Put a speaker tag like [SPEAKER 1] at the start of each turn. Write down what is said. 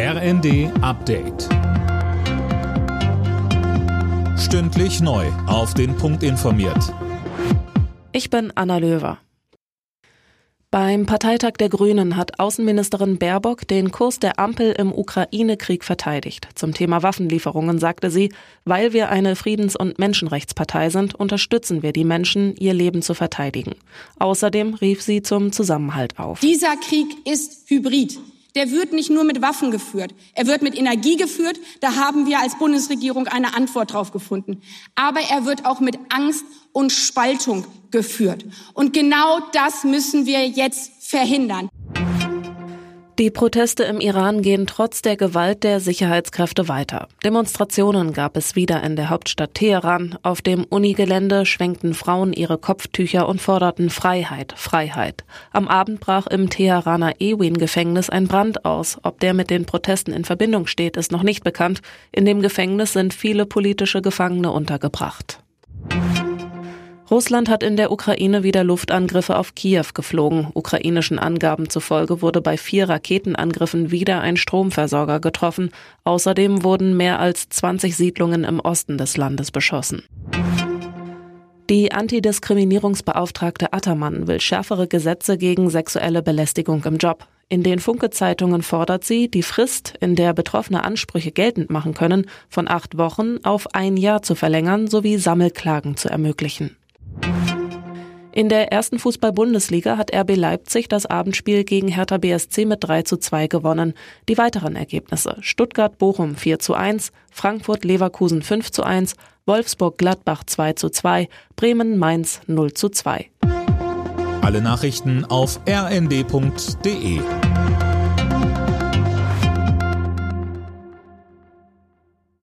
[SPEAKER 1] RND Update. Stündlich neu. Auf den Punkt informiert.
[SPEAKER 2] Ich bin Anna Löwer. Beim Parteitag der Grünen hat Außenministerin Baerbock den Kurs der Ampel im Ukraine-Krieg verteidigt. Zum Thema Waffenlieferungen sagte sie, weil wir eine Friedens- und Menschenrechtspartei sind, unterstützen wir die Menschen, ihr Leben zu verteidigen. Außerdem rief sie zum Zusammenhalt auf.
[SPEAKER 3] Dieser Krieg ist hybrid der wird nicht nur mit Waffen geführt, er wird mit Energie geführt. Da haben wir als Bundesregierung eine Antwort drauf gefunden. Aber er wird auch mit Angst und Spaltung geführt. Und genau das müssen wir jetzt verhindern.
[SPEAKER 2] Die Proteste im Iran gehen trotz der Gewalt der Sicherheitskräfte weiter. Demonstrationen gab es wieder in der Hauptstadt Teheran. Auf dem Unigelände schwenkten Frauen ihre Kopftücher und forderten Freiheit, Freiheit. Am Abend brach im Teheraner Ewin-Gefängnis ein Brand aus. Ob der mit den Protesten in Verbindung steht, ist noch nicht bekannt. In dem Gefängnis sind viele politische Gefangene untergebracht. Russland hat in der Ukraine wieder Luftangriffe auf Kiew geflogen. Ukrainischen Angaben zufolge wurde bei vier Raketenangriffen wieder ein Stromversorger getroffen. Außerdem wurden mehr als 20 Siedlungen im Osten des Landes beschossen. Die Antidiskriminierungsbeauftragte Attermann will schärfere Gesetze gegen sexuelle Belästigung im Job. In den Funke-Zeitungen fordert sie, die Frist, in der Betroffene Ansprüche geltend machen können, von acht Wochen auf ein Jahr zu verlängern sowie Sammelklagen zu ermöglichen. In der ersten Fußball-Bundesliga hat RB Leipzig das Abendspiel gegen Hertha BSC mit 3 zu 2 gewonnen. Die weiteren Ergebnisse Stuttgart-Bochum 4 zu 1, Frankfurt-Leverkusen 5 zu 1, Wolfsburg-Gladbach 2 zu 2, Bremen-Mainz 0 zu 2.
[SPEAKER 1] Alle Nachrichten auf rnd.de